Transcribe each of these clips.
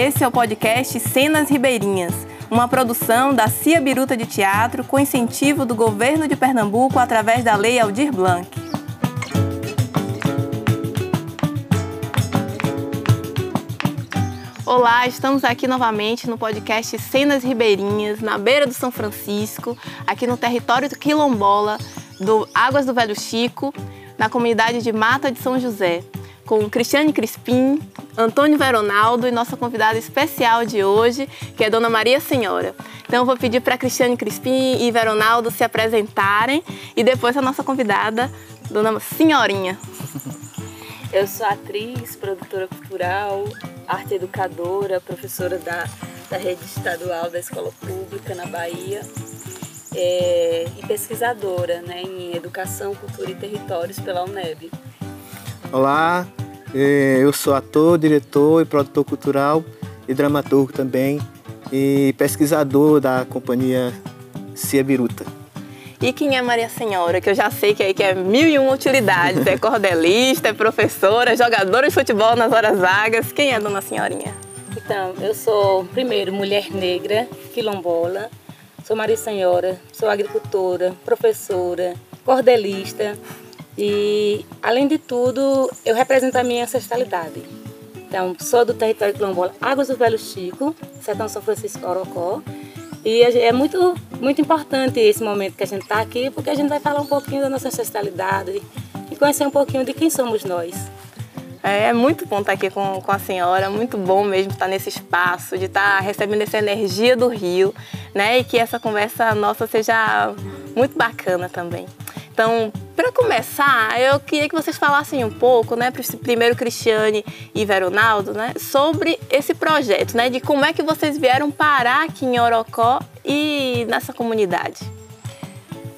Esse é o podcast Cenas Ribeirinhas, uma produção da Cia Biruta de Teatro com incentivo do governo de Pernambuco através da Lei Aldir Blanc. Olá, estamos aqui novamente no podcast Cenas Ribeirinhas, na beira do São Francisco, aqui no território Quilombola, do Águas do Velho Chico, na comunidade de Mata de São José, com Cristiane Crispim, Antônio Veronaldo e nossa convidada especial de hoje, que é Dona Maria Senhora. Então eu vou pedir para Cristiane Crispim e Veronaldo se apresentarem e depois a nossa convidada, Dona Senhorinha. Eu sou atriz, produtora cultural, arte educadora, professora da, da rede estadual da escola pública na Bahia é, e pesquisadora né, em educação, cultura e territórios pela UNEB. Olá, é, eu sou ator, diretor e produtor cultural e dramaturgo também e pesquisador da companhia Cia Biruta. E quem é Maria Senhora? Que eu já sei que é, que é mil e uma utilidades. É cordelista, é professora, jogadora de futebol nas horas vagas. Quem é Dona Senhorinha? Então, eu sou, primeiro, mulher negra, quilombola. Sou Maria Senhora, sou agricultora, professora, cordelista. E, além de tudo, eu represento a minha ancestralidade. Então, sou do território quilombola Águas do Velho Chico, Sertão São Francisco Orocó. E é muito, muito importante esse momento que a gente está aqui, porque a gente vai falar um pouquinho da nossa ancestralidade e conhecer um pouquinho de quem somos nós. É, é muito bom estar aqui com, com a senhora, muito bom mesmo estar nesse espaço, de estar recebendo essa energia do Rio, né? E que essa conversa nossa seja muito bacana também. Então, para começar, eu queria que vocês falassem um pouco, né, primeiro Cristiane e Veronaldo, né, sobre esse projeto, né, de como é que vocês vieram parar aqui em Orocó e nessa comunidade.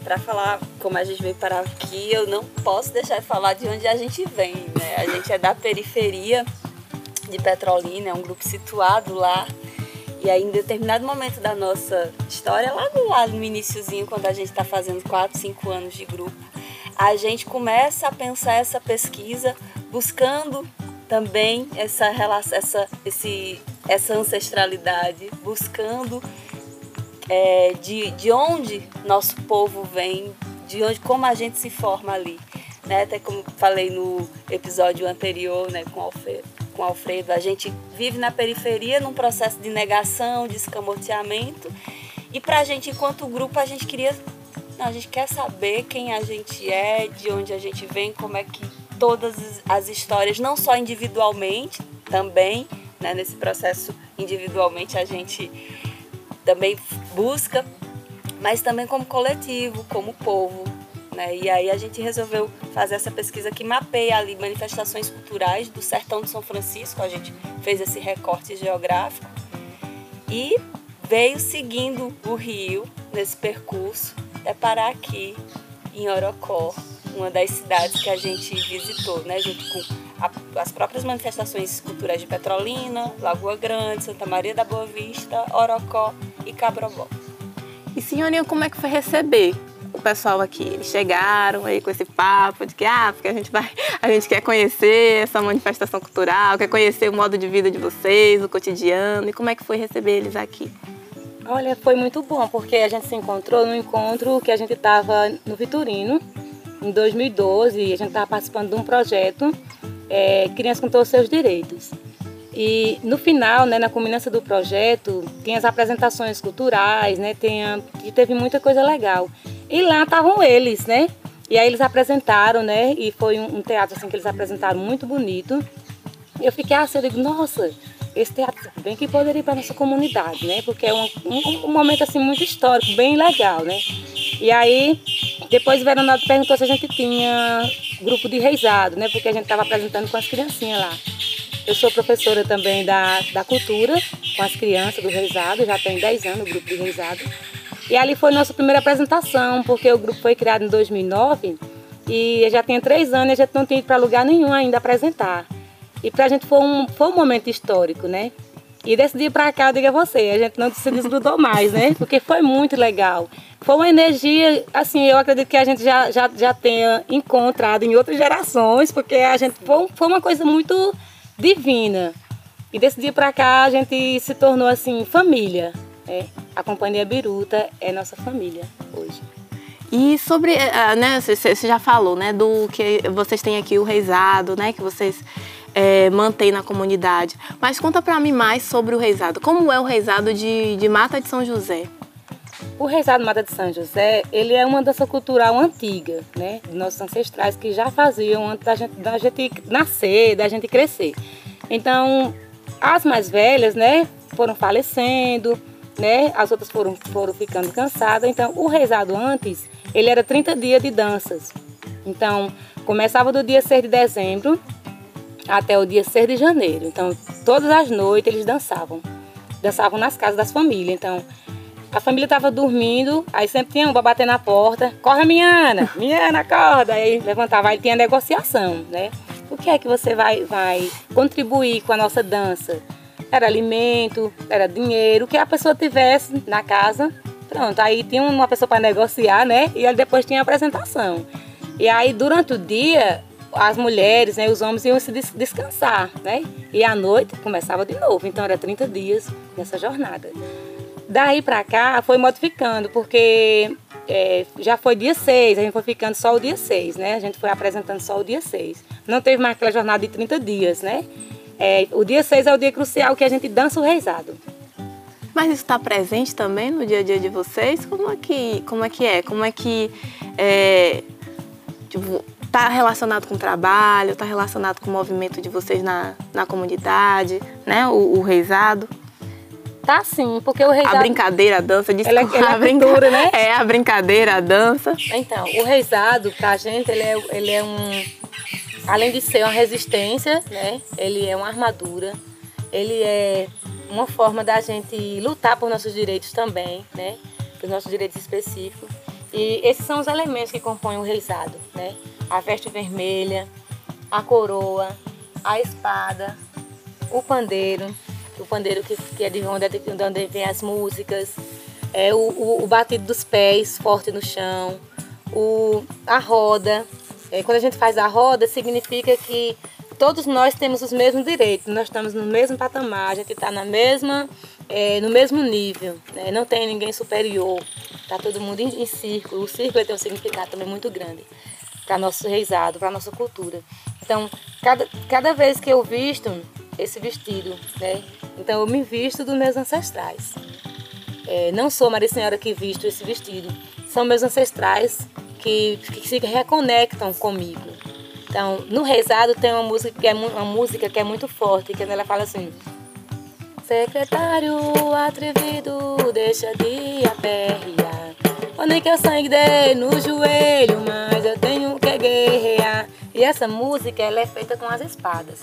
Para falar como a gente veio parar aqui, eu não posso deixar de falar de onde a gente vem, né? A gente é da periferia de Petrolina, é um grupo situado lá e aí, em determinado momento da nossa história, lá no, lá no iníciozinho, quando a gente está fazendo 4, 5 anos de grupo, a gente começa a pensar essa pesquisa buscando também essa relação, essa, esse, essa ancestralidade, buscando é, de, de onde nosso povo vem, de onde, como a gente se forma ali. Né? Até como falei no episódio anterior né, com o Alfredo, com Alfredo, a gente vive na periferia num processo de negação, de escamoteamento. E para a gente, enquanto grupo, a gente queria. A gente quer saber quem a gente é, de onde a gente vem, como é que todas as histórias, não só individualmente, também, né, nesse processo individualmente a gente também busca, mas também como coletivo, como povo, né? E aí a gente resolveu fazer essa pesquisa que mapeia ali manifestações culturais do sertão de São Francisco. A gente fez esse recorte geográfico e veio seguindo o rio nesse percurso até parar aqui em Orocó, uma das cidades que a gente visitou, né? Junto com as próprias manifestações culturais de Petrolina, Lagoa Grande, Santa Maria da Boa Vista, Orocó e Cabrobó. E senhorinha, como é que foi receber o pessoal aqui. Eles chegaram aí com esse papo de que, ah, porque a gente vai, a gente quer conhecer essa manifestação cultural, quer conhecer o modo de vida de vocês, o cotidiano, e como é que foi receber eles aqui? Olha, foi muito bom, porque a gente se encontrou no encontro que a gente estava no Vitorino, em 2012, e a gente estava participando de um projeto é, Crianças com Todos os Seus Direitos. E no final, né, na culminância do projeto, tem as apresentações culturais, né, tem a, e teve muita coisa legal. E lá estavam eles, né? E aí eles apresentaram, né? E foi um, teatro assim que eles apresentaram muito bonito. Eu fiquei assim, eu digo, nossa, esse teatro bem que poderia ir para nossa comunidade, né? Porque é um, um, um, momento assim muito histórico, bem legal, né? E aí depois o Veronaldo perguntou se a gente tinha grupo de reizado, né? Porque a gente estava apresentando com as criancinhas lá. Eu sou professora também da, da cultura com as crianças do reizado, já tem 10 anos o grupo de reizado. E ali foi nossa primeira apresentação, porque o grupo foi criado em 2009 e já tinha três anos e a gente não tinha ido para lugar nenhum ainda apresentar. E para a gente foi um, foi um momento histórico, né? E desse dia para cá, diga você, a gente não se desgrudou mais, né? Porque foi muito legal. Foi uma energia, assim, eu acredito que a gente já, já, já tenha encontrado em outras gerações, porque a gente foi, foi uma coisa muito divina. E desse dia para cá a gente se tornou assim família. Né? A Companhia Biruta é nossa família hoje. E sobre, uh, né, você já falou, né, do que vocês têm aqui o reizado, né, que vocês é, mantêm na comunidade. Mas conta para mim mais sobre o reizado. Como é o reizado de, de Mata de São José? O reizado Mata de São José, ele é uma dança cultural antiga, né, dos nossos ancestrais que já faziam antes da gente, da gente nascer, da gente crescer. Então, as mais velhas, né, foram falecendo, né, as outras foram, foram ficando cansadas. Então, o reizado antes, ele era 30 dias de danças. Então, começava do dia 6 de dezembro até o dia 6 de janeiro. Então, todas as noites eles dançavam. Dançavam nas casas das famílias. Então, a família estava dormindo, aí sempre tinha um para bater na porta. Corre, minha Ana! Minha Ana, acorda! Aí levantava, aí tinha negociação, né? O que é que você vai, vai contribuir com a nossa dança? Era alimento, era dinheiro, o que a pessoa tivesse na casa. Pronto, aí tinha uma pessoa para negociar, né? E depois tinha a apresentação. E aí durante o dia, as mulheres, né, os homens iam se descansar, né? E à noite começava de novo. Então era 30 dias nessa jornada. Daí para cá foi modificando, porque é, já foi dia 6, a gente foi ficando só o dia 6, né? A gente foi apresentando só o dia 6. Não teve mais aquela jornada de 30 dias, né? É, o dia 6 é o dia crucial que a gente dança o reizado. Mas isso está presente também no dia a dia de vocês? Como é que, como é, que é? Como é que é, tipo, está relacionado com o trabalho, está relacionado com o movimento de vocês na, na comunidade, né? O, o reizado? Tá sim, porque o reizado... A brincadeira, a dança, desculpa. Ela, ela é a brincadeira, né? É, a brincadeira, a dança. Então, o reizado, pra gente, ele é, ele é um... Além de ser uma resistência, né? Ele é uma armadura. Ele é uma forma da gente lutar por nossos direitos também, né? Por nossos direitos específicos. E esses são os elementos que compõem o reizado, né? A veste vermelha, a coroa, a espada, o pandeiro, o pandeiro que, que é de onde, de onde vem as músicas, é o, o, o, batido dos pés forte no chão, o, a roda. É, quando a gente faz a roda, significa que todos nós temos os mesmos direitos, nós estamos no mesmo patamar, a gente está na mesma, é, no mesmo nível, né? não tem ninguém superior, está todo mundo em, em círculo. O círculo tem um significado também muito grande para nosso reizado, para nossa cultura. Então, cada, cada vez que eu visto esse vestido, né? Então eu me visto dos meus ancestrais. É, não sou Maria Senhora que visto esse vestido, são meus ancestrais que, que se reconectam comigo. Então, no rezado tem uma música que é uma música que é muito forte, que ela fala assim: Secretário atrevido, deixa de aperrear. nem que eu sangue no joelho, mas eu tenho que guerrear. E essa música ela é feita com as espadas.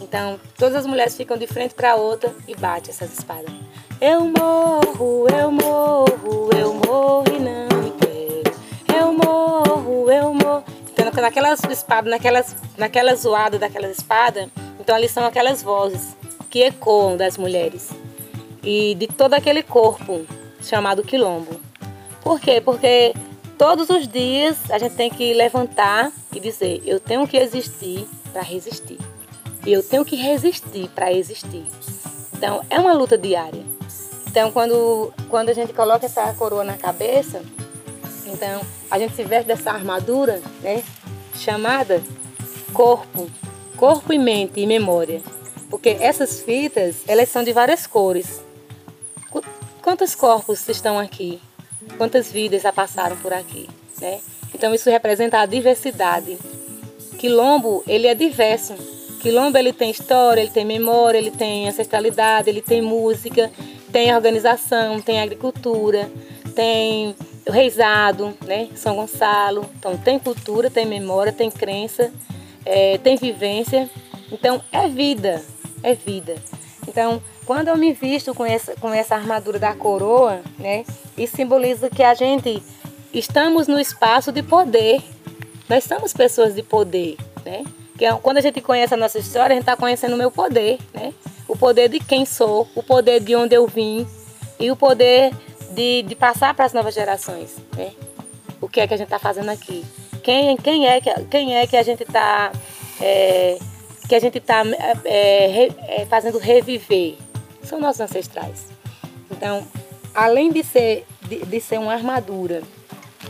Então, todas as mulheres ficam de frente para outra e bate essas espadas. Eu morro, eu morro, eu morro e não morro, eu morro. Então, naquelas espadas, naquelas, naquela zoada daquelas espadas, então ali são aquelas vozes que ecoam das mulheres e de todo aquele corpo chamado quilombo. Por quê? Porque todos os dias a gente tem que levantar e dizer: eu tenho que existir para resistir. E eu tenho que resistir para existir. Então, é uma luta diária. Então, quando, quando a gente coloca essa coroa na cabeça, então a gente se veste dessa armadura, né? Chamada corpo, corpo e mente e memória. Porque essas fitas, elas são de várias cores. Quantos corpos estão aqui? Quantas vidas já passaram por aqui, né? Então isso representa a diversidade. Quilombo, ele é diverso. Quilombo ele tem história, ele tem memória, ele tem ancestralidade, ele tem música, tem organização, tem agricultura, tem o reizado, né? São Gonçalo. Então tem cultura, tem memória, tem crença, é, tem vivência. Então é vida, é vida. Então quando eu me visto com essa, com essa armadura da coroa, né? Isso simboliza que a gente estamos no espaço de poder. Nós somos pessoas de poder, né? Que é, quando a gente conhece a nossa história, a gente está conhecendo o meu poder, né? O poder de quem sou, o poder de onde eu vim e o poder de, de passar para as novas gerações, né? O que é que a gente está fazendo aqui? Quem, quem, é que, quem é que a gente está é, que a gente está é, é, fazendo reviver são nossos ancestrais. Então, além de ser, de, de ser uma armadura,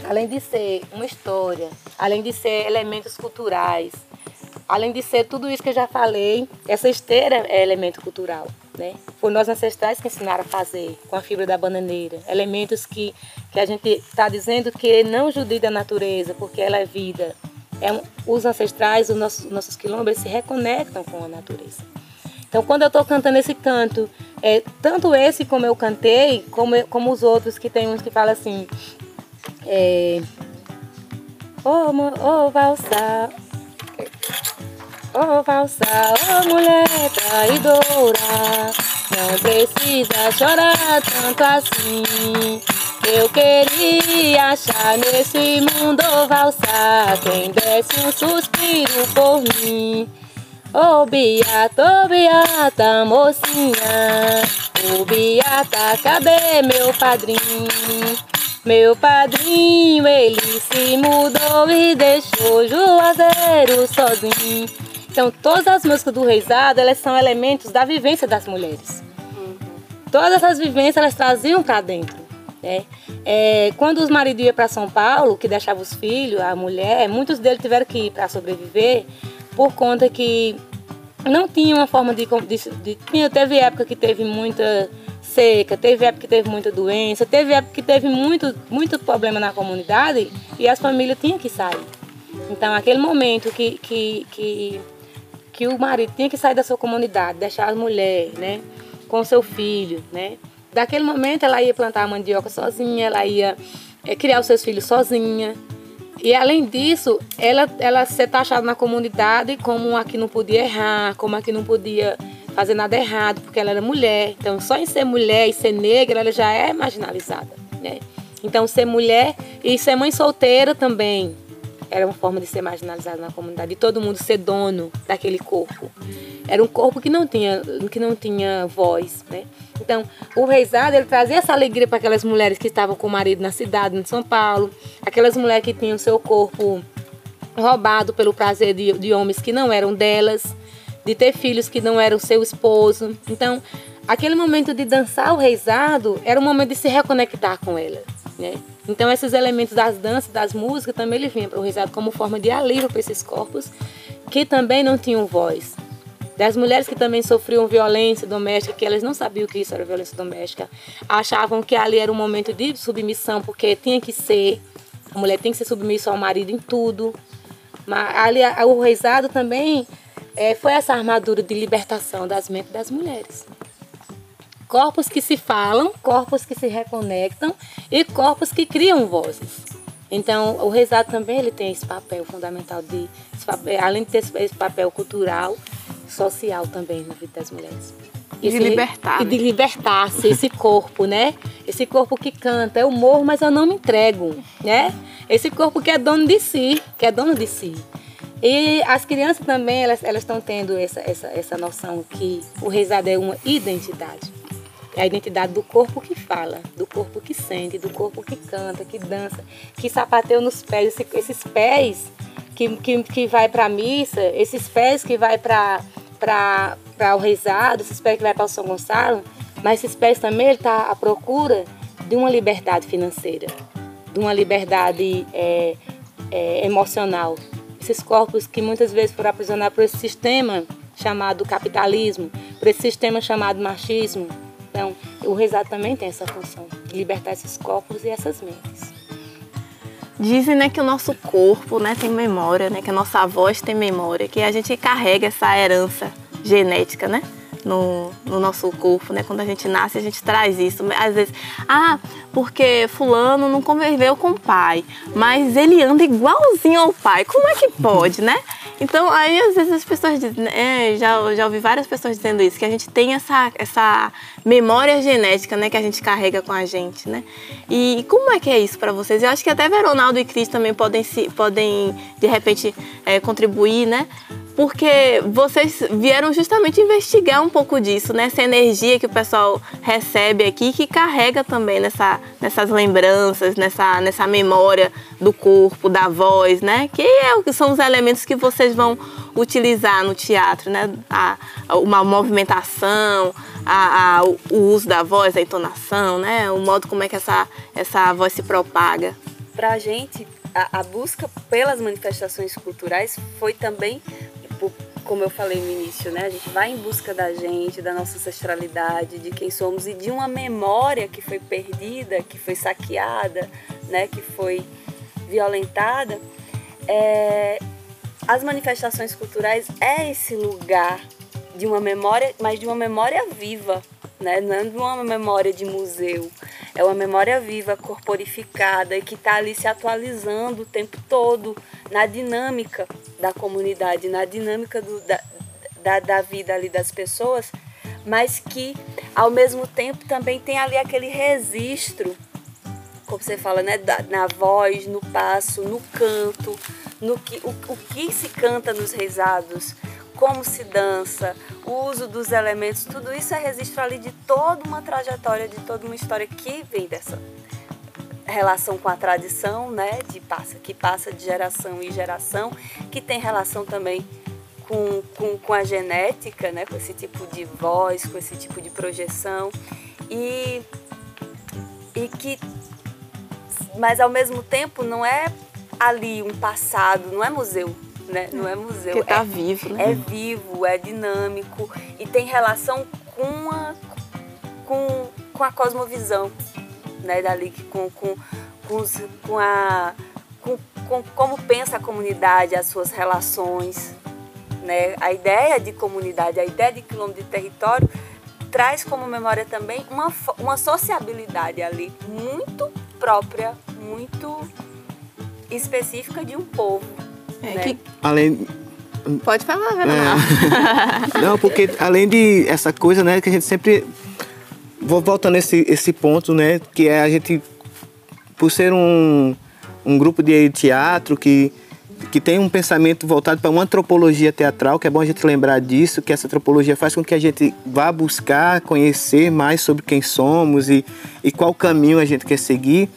além de ser uma história, além de ser elementos culturais, além de ser tudo isso que eu já falei, essa esteira é elemento cultural. Né? Foi nossos ancestrais que ensinaram a fazer com a fibra da bananeira. Elementos que, que a gente está dizendo que não judia da natureza, porque ela é vida. É um, os ancestrais, os nossos, nossos quilombos, se reconectam com a natureza. Então, quando eu estou cantando esse canto, é, tanto esse como eu cantei, como, como os outros que tem uns que falam assim, é, oh, oh valsa, oh valsa, oh mulher traidora, não precisa chorar tanto assim. Eu queria achar nesse mundo valsa quem desse um suspiro por mim. Ô oh, Beata, oh, Beata, mocinha, ô oh, Beata, cadê meu padrinho? Meu padrinho, ele se mudou e deixou Juazeiro sozinho. Então, todas as músicas do Reisado, elas são elementos da vivência das mulheres. Todas as vivências, elas traziam para dentro. Né? É, quando os maridos iam para São Paulo, que deixavam os filhos, a mulher, muitos deles tiveram que ir para sobreviver por conta que não tinha uma forma de, de, de, Teve época que teve muita seca, teve época que teve muita doença, teve época que teve muito, muito problema na comunidade e as famílias tinham que sair. Então, aquele momento que, que, que, que o marido tinha que sair da sua comunidade, deixar a mulher né, com seu filho, né? Daquele momento ela ia plantar a mandioca sozinha, ela ia é, criar os seus filhos sozinha. E além disso, ela, ela ser taxada na comunidade como a que não podia errar, como a que não podia fazer nada errado, porque ela era mulher. Então, só em ser mulher e ser negra, ela já é marginalizada. Né? Então, ser mulher e ser mãe solteira também era uma forma de ser marginalizada na comunidade, de todo mundo ser dono daquele corpo. Era um corpo que não tinha, que não tinha voz, né? Então, o reizado, ele trazia essa alegria para aquelas mulheres que estavam com o marido na cidade, em São Paulo, aquelas mulheres que tinham seu corpo roubado pelo prazer de, de homens que não eram delas, de ter filhos que não eram seu esposo. Então, aquele momento de dançar o reizado era um momento de se reconectar com ela, né? Então, esses elementos das danças, das músicas, também ele vinha para o reizado como forma de alívio para esses corpos que também não tinham voz das mulheres que também sofriam violência doméstica, que elas não sabiam que isso era violência doméstica, achavam que ali era um momento de submissão, porque tinha que ser, a mulher tem que ser submissa ao marido em tudo. Mas ali o reizado também é, foi essa armadura de libertação das mentes das mulheres. Corpos que se falam, corpos que se reconectam e corpos que criam vozes. Então, o reizado também ele tem esse papel fundamental de, além de ter esse papel cultural, social também na vida das mulheres. E de libertar. E de libertar-se, esse corpo, né? Esse corpo que canta, eu morro, mas eu não me entrego, né? Esse corpo que é dono de si, que é dono de si. E as crianças também, elas estão tendo essa, essa, essa noção que o rezado é uma identidade. É a identidade do corpo que fala, do corpo que sente, do corpo que canta, que dança, que sapateia nos pés. Esses pés que, que, que vai para a missa, esses pés que vai para o rezado, esses pés que vai para o São Gonçalo, mas esses pés também ele está à procura de uma liberdade financeira, de uma liberdade é, é, emocional. Esses corpos que muitas vezes foram aprisionados por esse sistema chamado capitalismo, por esse sistema chamado machismo. Então, o rezado também tem essa função, libertar esses corpos e essas mentes. Dizem né, que o nosso corpo né, tem memória, né, que a nossa voz tem memória, que a gente carrega essa herança genética, né? No, no, nosso corpo, né? Quando a gente nasce, a gente traz isso. Às vezes, ah, porque fulano não conviveu com o pai, mas ele anda igualzinho ao pai. Como é que pode, né? Então, aí às vezes as pessoas dizem, é, já, já ouvi várias pessoas dizendo isso, que a gente tem essa, essa memória genética, né, que a gente carrega com a gente, né? E como é que é isso para vocês? Eu acho que até Veronaldo e Cris também podem, se, podem de repente, é, contribuir, né? Porque vocês vieram justamente investigar um pouco disso, né? Essa energia que o pessoal recebe aqui, que carrega também nessa, nessas lembranças, nessa, nessa memória do corpo, da voz, né? Que é, são os elementos que vocês vão utilizar no teatro, né? A, uma movimentação, a, a, o uso da voz, a entonação, né? O modo como é que essa, essa voz se propaga. Para a gente, a busca pelas manifestações culturais foi também como eu falei no início, né? A gente vai em busca da gente, da nossa ancestralidade, de quem somos e de uma memória que foi perdida, que foi saqueada, né? Que foi violentada. É... As manifestações culturais é esse lugar de uma memória, mas de uma memória viva, né? Não de uma memória de museu. É uma memória viva, corporificada e que está ali se atualizando o tempo todo na dinâmica da comunidade, na dinâmica do, da, da, da vida ali das pessoas, mas que ao mesmo tempo também tem ali aquele registro, como você fala, né, da, na voz, no passo, no canto, no que, o, o que se canta nos rezados, como se dança, o uso dos elementos, tudo isso é registro ali de toda uma trajetória, de toda uma história que vem dessa relação com a tradição, né, de passa, que passa de geração em geração, que tem relação também com, com, com a genética, né, com esse tipo de voz, com esse tipo de projeção. E, e que, mas ao mesmo tempo não é ali um passado, não é museu, né? Não é museu. Que tá é, vivo, né? É vivo, é dinâmico e tem relação com a, com, com a cosmovisão, né? Dali, com, com, com, os, com a. Com, com como pensa a comunidade, as suas relações. Né? A ideia de comunidade, a ideia de quilômetro de território traz como memória também uma, uma sociabilidade ali muito própria, muito específica de um povo. É, né? que... Além, Pode falar, é. Não, porque além de essa coisa, né, que a gente sempre vou voltando esse esse ponto, né, que é a gente por ser um, um grupo de teatro que que tem um pensamento voltado para uma antropologia teatral, que é bom a gente lembrar disso, que essa antropologia faz com que a gente vá buscar conhecer mais sobre quem somos e, e qual caminho a gente quer seguir,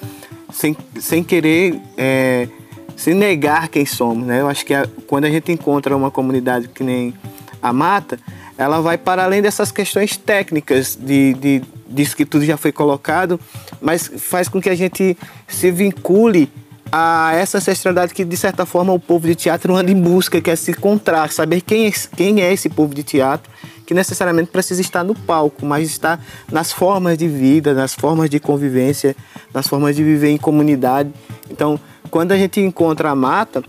sem, sem querer é, se negar quem somos, né? Eu acho que a, quando a gente encontra uma comunidade que nem a Mata, ela vai para além dessas questões técnicas de, de disso que tudo já foi colocado, mas faz com que a gente se vincule a essa ancestralidade que, de certa forma, o povo de teatro anda em busca, quer se encontrar, saber quem é, quem é esse povo de teatro, que necessariamente precisa estar no palco, mas está nas formas de vida, nas formas de convivência, nas formas de viver em comunidade. Então, quando a gente encontra a mata,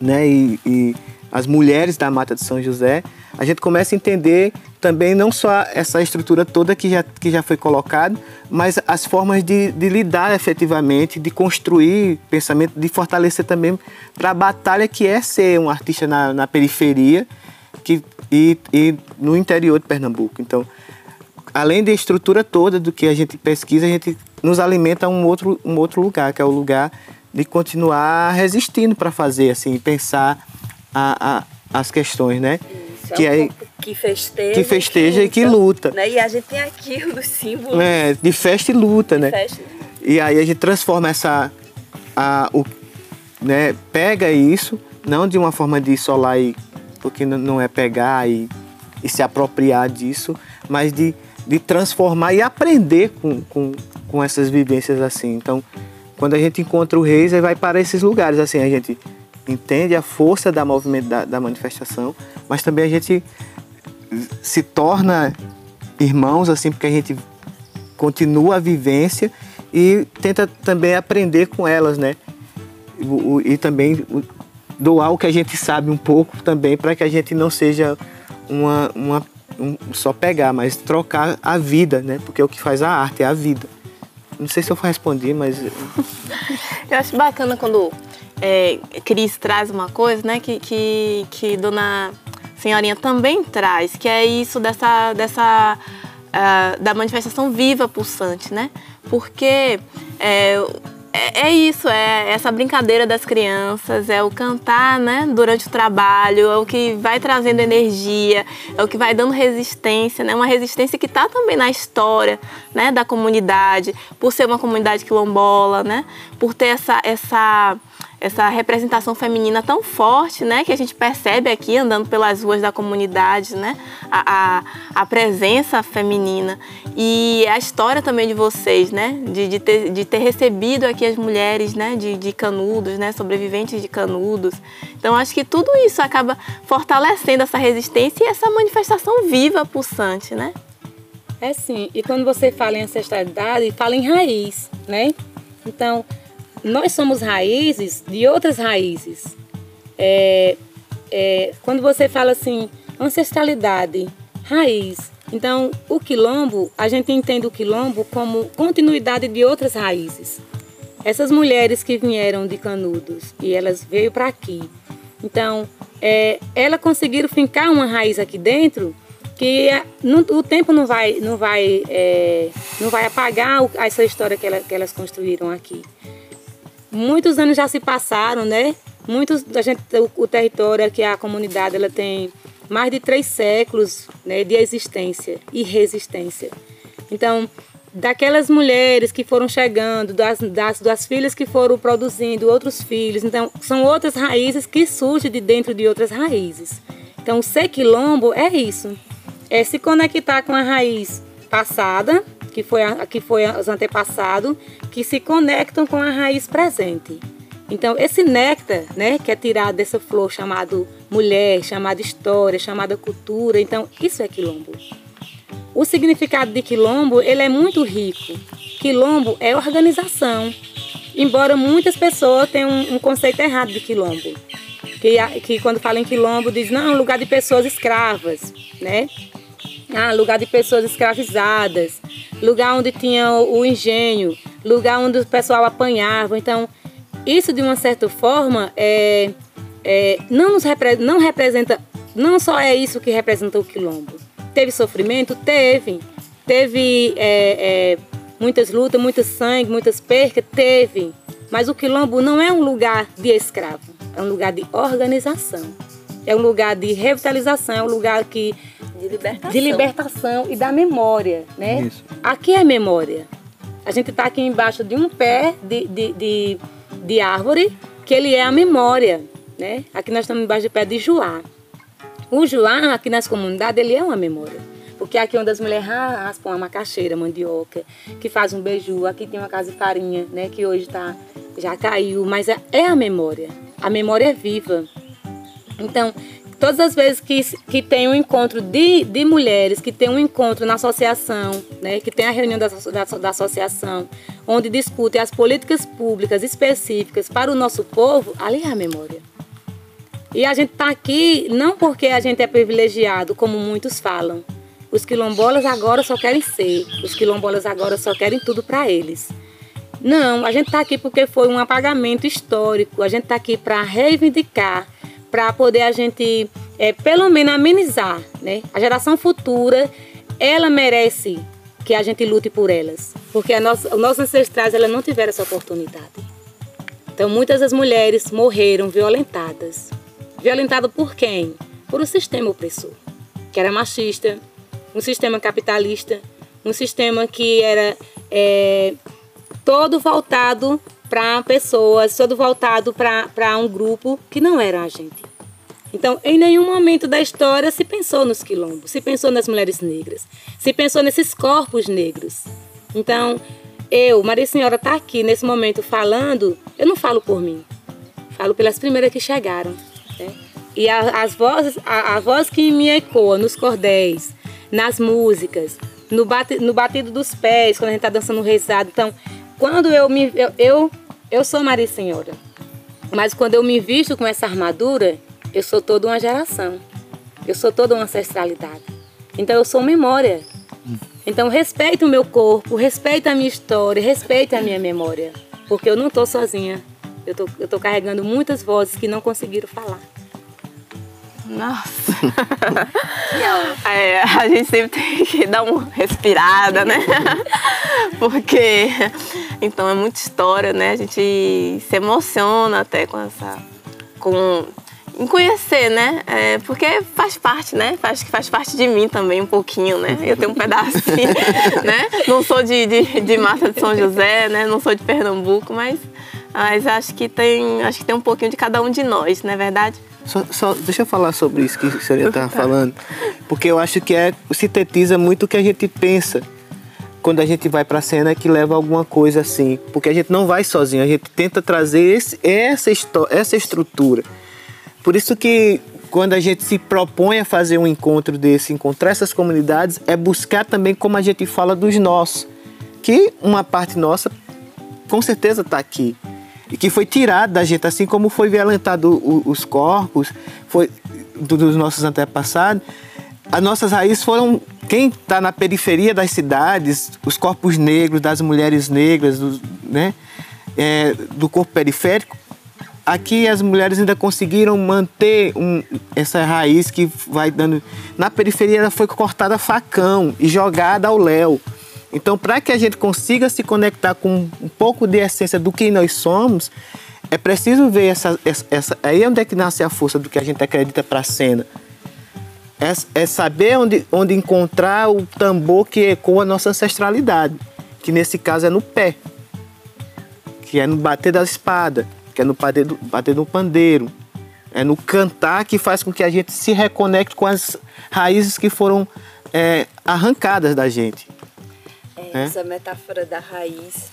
né, e, e as mulheres da mata de São José, a gente começa a entender também não só essa estrutura toda que já, que já foi colocada, mas as formas de, de lidar efetivamente, de construir pensamento, de fortalecer também para a batalha que é ser um artista na, na periferia que, e, e no interior de Pernambuco. Então, além da estrutura toda do que a gente pesquisa, a gente nos alimenta um outro, um outro lugar, que é o lugar de continuar resistindo para fazer, assim, pensar a, a, as questões, né? Isso, que é, um que festeja, que festeja e que luta. Né? E a gente tem aqui o símbolo. É, de festa e luta, de né? Festa. E aí a gente transforma essa. A, o, né, pega isso, não de uma forma de isolar, e, porque não é pegar e, e se apropriar disso, mas de, de transformar e aprender com, com, com essas vivências assim. Então, quando a gente encontra o Reis, aí vai para esses lugares, assim, a gente entende a força da movimento da, da manifestação, mas também a gente se torna irmãos, assim, porque a gente continua a vivência e tenta também aprender com elas, né? E, e também doar o que a gente sabe um pouco também para que a gente não seja uma, uma um, só pegar, mas trocar a vida, né? Porque o que faz a arte é a vida. Não sei se eu respondi, mas. eu acho bacana quando é, Cris traz uma coisa, né, que, que, que Dona Senhorinha também traz, que é isso dessa. dessa uh, da manifestação viva pulsante, né? Porque é, é, é, isso, é essa brincadeira das crianças, é o cantar, né, durante o trabalho, é o que vai trazendo energia, é o que vai dando resistência, né, uma resistência que está também na história, né, da comunidade, por ser uma comunidade quilombola, né, por ter essa essa essa representação feminina tão forte, né, que a gente percebe aqui andando pelas ruas da comunidade, né, a, a, a presença feminina e a história também de vocês, né, de, de, ter, de ter recebido aqui as mulheres, né, de, de Canudos, né, sobreviventes de Canudos. Então acho que tudo isso acaba fortalecendo essa resistência e essa manifestação viva, pulsante, né? É sim. E quando você fala em ancestralidade, fala em raiz, né? Então nós somos raízes de outras raízes. É, é, quando você fala assim, ancestralidade, raiz. Então, o quilombo, a gente entende o quilombo como continuidade de outras raízes. Essas mulheres que vieram de Canudos e elas veio para aqui. Então, é, elas conseguiram fincar uma raiz aqui dentro que não, o tempo não vai, não vai, é, não vai apagar essa história que, ela, que elas construíram aqui. Muitos anos já se passaram, né? Muitos, a gente, o, o território aqui, a comunidade, ela tem mais de três séculos né, de existência e resistência. Então, daquelas mulheres que foram chegando, das, das, das filhas que foram produzindo outros filhos, então são outras raízes que surgem de dentro de outras raízes. Então, ser quilombo é isso, é se conectar com a raiz passada, que foi, a, que foi os antepassados, que se conectam com a raiz presente. Então, esse néctar, né, que é tirado dessa flor chamado mulher, chamada história, chamada cultura, então isso é quilombo. O significado de quilombo, ele é muito rico. Quilombo é organização. Embora muitas pessoas tenham um, um conceito errado de quilombo. Que, que quando falam em quilombo, diz, não, lugar de pessoas escravas, né? Ah, lugar de pessoas escravizadas, lugar onde tinha o, engenho, lugar onde o pessoal apanhava. Então, isso de uma certa forma é, é, não, nos repre não representa, não só é isso que representa o quilombo. Teve sofrimento? Teve. Teve é, é, muitas lutas, muito sangue, muitas percas? Teve. Mas o quilombo não é um lugar de escravo, é um lugar de organização. É um lugar de revitalização, é um lugar que de libertação. De libertação e da memória, né? Isso. Aqui é memória. A gente está aqui embaixo de um pé de, de, de, de, árvore, que ele é a memória, né? Aqui nós estamos embaixo de pé de Juá. O Juá, aqui nas comunidades, ele é uma memória. Porque aqui é onde as mulheres raspam a macaxeira, mandioca, que faz um beiju, aqui tem uma casa de farinha, né? Que hoje tá, já caiu, mas é, é a memória. A memória é viva. Então, todas as vezes que, que tem um encontro de, de mulheres, que tem um encontro na associação, né, que tem a reunião da, da, da associação, onde discutem as políticas públicas específicas para o nosso povo, ali é a memória. E a gente está aqui não porque a gente é privilegiado, como muitos falam. Os quilombolas agora só querem ser, os quilombolas agora só querem tudo para eles. Não, a gente está aqui porque foi um apagamento histórico, a gente está aqui para reivindicar para poder a gente, é, pelo menos, amenizar. Né? A geração futura, ela merece que a gente lute por elas, porque nossa, os nossos ancestrais ela não tiveram essa oportunidade. Então, muitas das mulheres morreram violentadas. Violentadas por quem? Por um sistema opressor, que era machista, um sistema capitalista, um sistema que era é, todo voltado para pessoas, todo voltado para um grupo que não era a gente. Então, em nenhum momento da história se pensou nos quilombos, se pensou nas mulheres negras, se pensou nesses corpos negros. Então, eu, Maria Senhora, está aqui nesse momento falando, eu não falo por mim, falo pelas primeiras que chegaram. Né? E a, as vozes, a, a, voz que me ecoa nos cordéis, nas músicas, no, bate, no batido dos pés, quando a gente está dançando rezado. Então, quando eu me. Eu, eu, eu sou Maria Senhora. Mas quando eu me visto com essa armadura, eu sou toda uma geração. Eu sou toda uma ancestralidade. Então eu sou memória. Então respeite o meu corpo, respeite a minha história, respeite a minha memória. Porque eu não estou sozinha. Eu tô, estou tô carregando muitas vozes que não conseguiram falar. Nossa! é, a gente sempre tem que dar uma respirada, né? Porque Então é muita história, né? A gente se emociona até com essa. com em conhecer, né? É, porque faz parte, né? Faz, faz parte de mim também um pouquinho, né? Eu tenho um pedacinho, né? Não sou de, de, de Mata de São José, né? Não sou de Pernambuco, mas, mas acho que tem acho que tem um pouquinho de cada um de nós, não é verdade? Só, só, deixa eu falar sobre isso que a senhora estava falando, porque eu acho que é, sintetiza muito o que a gente pensa quando a gente vai para a cena que leva alguma coisa assim, porque a gente não vai sozinho, a gente tenta trazer esse, essa, essa estrutura. Por isso que quando a gente se propõe a fazer um encontro desse, encontrar essas comunidades, é buscar também como a gente fala dos nossos, que uma parte nossa com certeza está aqui e que foi tirado da gente, assim como foi violentado os corpos, foi dos nossos antepassados. As nossas raízes foram quem está na periferia das cidades, os corpos negros das mulheres negras, do, né, é, do corpo periférico. Aqui as mulheres ainda conseguiram manter um, essa raiz que vai dando. Na periferia ela foi cortada a facão e jogada ao léu. Então, para que a gente consiga se conectar com um pouco de essência do que nós somos, é preciso ver essa, essa, essa aí é onde é que nasce a força do que a gente acredita para a cena. É, é, saber onde, onde encontrar o tambor que ecoa a nossa ancestralidade, que nesse caso é no pé, que é no bater da espada, que é no bater do, bater do pandeiro, é no cantar que faz com que a gente se reconecte com as raízes que foram é, arrancadas da gente. É, essa metáfora da raiz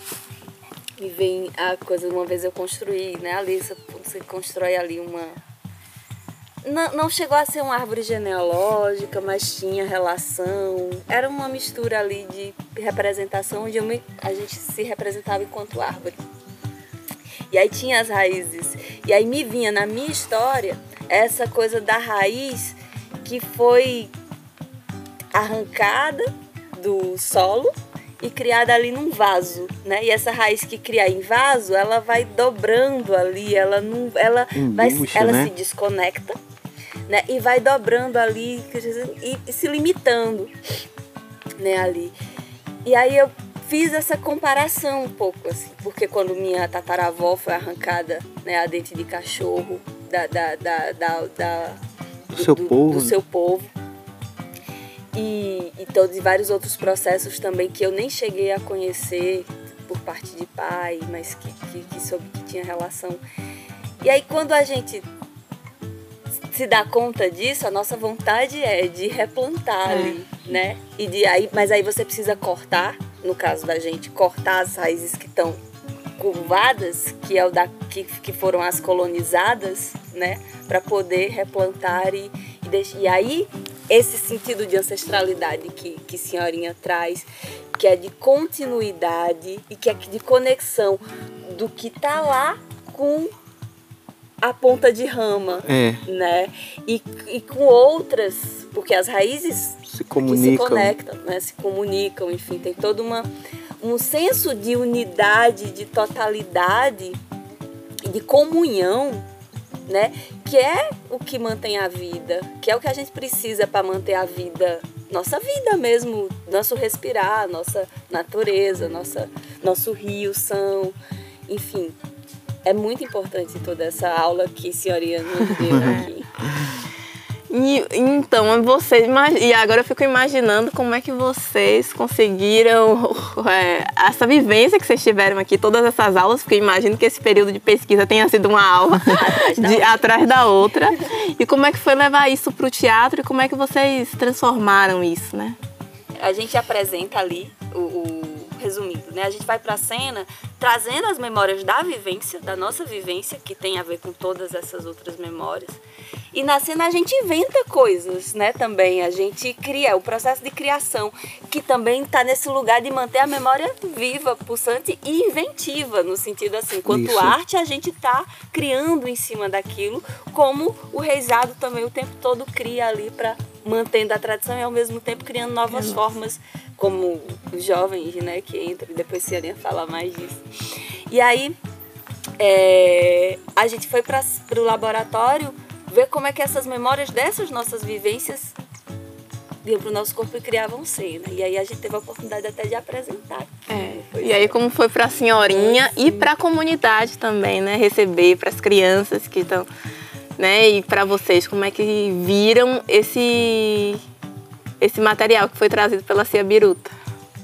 me vem a coisa, uma vez eu construí, né, Alissa, você constrói ali uma. Não, não chegou a ser uma árvore genealógica, mas tinha relação. Era uma mistura ali de representação onde me, a gente se representava enquanto árvore. E aí tinha as raízes. E aí me vinha na minha história essa coisa da raiz que foi arrancada do solo e criada ali num vaso, né? E essa raiz que cria em vaso, ela vai dobrando ali, ela não, ela vai, ela né? se desconecta, né? E vai dobrando ali e, e se limitando, né? Ali. E aí eu fiz essa comparação um pouco assim, porque quando minha tataravó foi arrancada, né, a dente de cachorro da, da, da, da, da do, seu do, povo, do seu povo e, e todos e vários outros processos também que eu nem cheguei a conhecer por parte de pai, mas que, que, que soube que tinha relação. E aí quando a gente se dá conta disso, a nossa vontade é de replantar é. ali, né? E de aí, mas aí você precisa cortar, no caso da gente, cortar as raízes que estão curvadas, que é o da que, que foram as colonizadas, né, para poder replantar e, e, deixar, e aí esse sentido de ancestralidade que, que senhorinha traz, que é de continuidade e que é de conexão do que tá lá com a ponta de rama, é. né? E, e com outras, porque as raízes se comunicam, se conectam, né? Se comunicam, enfim, tem todo uma, um senso de unidade, de totalidade, de comunhão né? Que é o que mantém a vida, que é o que a gente precisa para manter a vida, nossa vida mesmo, nosso respirar, nossa natureza, nossa, nosso rio são, enfim. É muito importante toda essa aula que a senhoria nos deu aqui. E, então, vocês. E agora eu fico imaginando como é que vocês conseguiram é, essa vivência que vocês tiveram aqui, todas essas aulas, porque imagino que esse período de pesquisa tenha sido uma aula de, atrás da outra. E como é que foi levar isso para o teatro e como é que vocês transformaram isso, né? A gente apresenta ali o, o resumindo, né? A gente vai para a cena trazendo as memórias da vivência, da nossa vivência, que tem a ver com todas essas outras memórias. E na cena a gente inventa coisas, né? Também a gente cria, o processo de criação, que também está nesse lugar de manter a memória viva, pulsante e inventiva, no sentido assim, quanto Isso. arte a gente está criando em cima daquilo, como o reisado também o tempo todo cria ali para mantendo a tradição e ao mesmo tempo criando novas é formas, como os jovens, né, que entram e depois se ia falar mais disso. E aí é, a gente foi para o laboratório ver como é que essas memórias dessas nossas vivências iam para o nosso corpo e criavam cena. E aí a gente teve a oportunidade até de apresentar. É. E aí como foi para a senhorinha e para a comunidade também, né? Receber para as crianças que estão, né? E para vocês, como é que viram esse esse material que foi trazido pela Cia Biruta?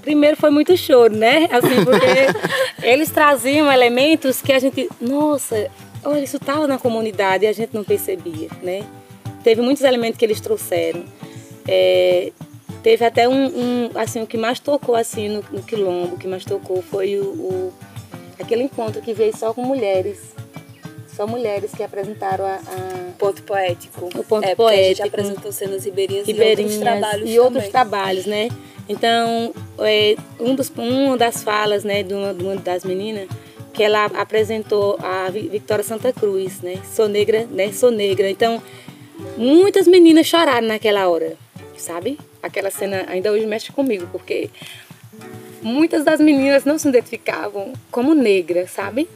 Primeiro foi muito choro, né? Assim, porque eles traziam elementos que a gente, nossa, olha, isso estava na comunidade e a gente não percebia, né? Teve muitos elementos que eles trouxeram. É, teve até um, um, assim, o que mais tocou assim no, no quilombo, o que mais tocou foi o, o, aquele encontro que veio só com mulheres. Só mulheres que apresentaram a, a... ponto poético. O ponto é, poético. A gente apresentou cenas ribeirinhas, ribeirinhas e outros trabalhos e também. outros trabalhos, né? Então, é, um dos, uma das falas, né, de uma, de uma das meninas, que ela apresentou a Victoria Santa Cruz, né? Sou negra, né? Sou negra. Então, muitas meninas choraram naquela hora, sabe? Aquela cena ainda hoje mexe comigo, porque muitas das meninas não se identificavam como negra, sabe?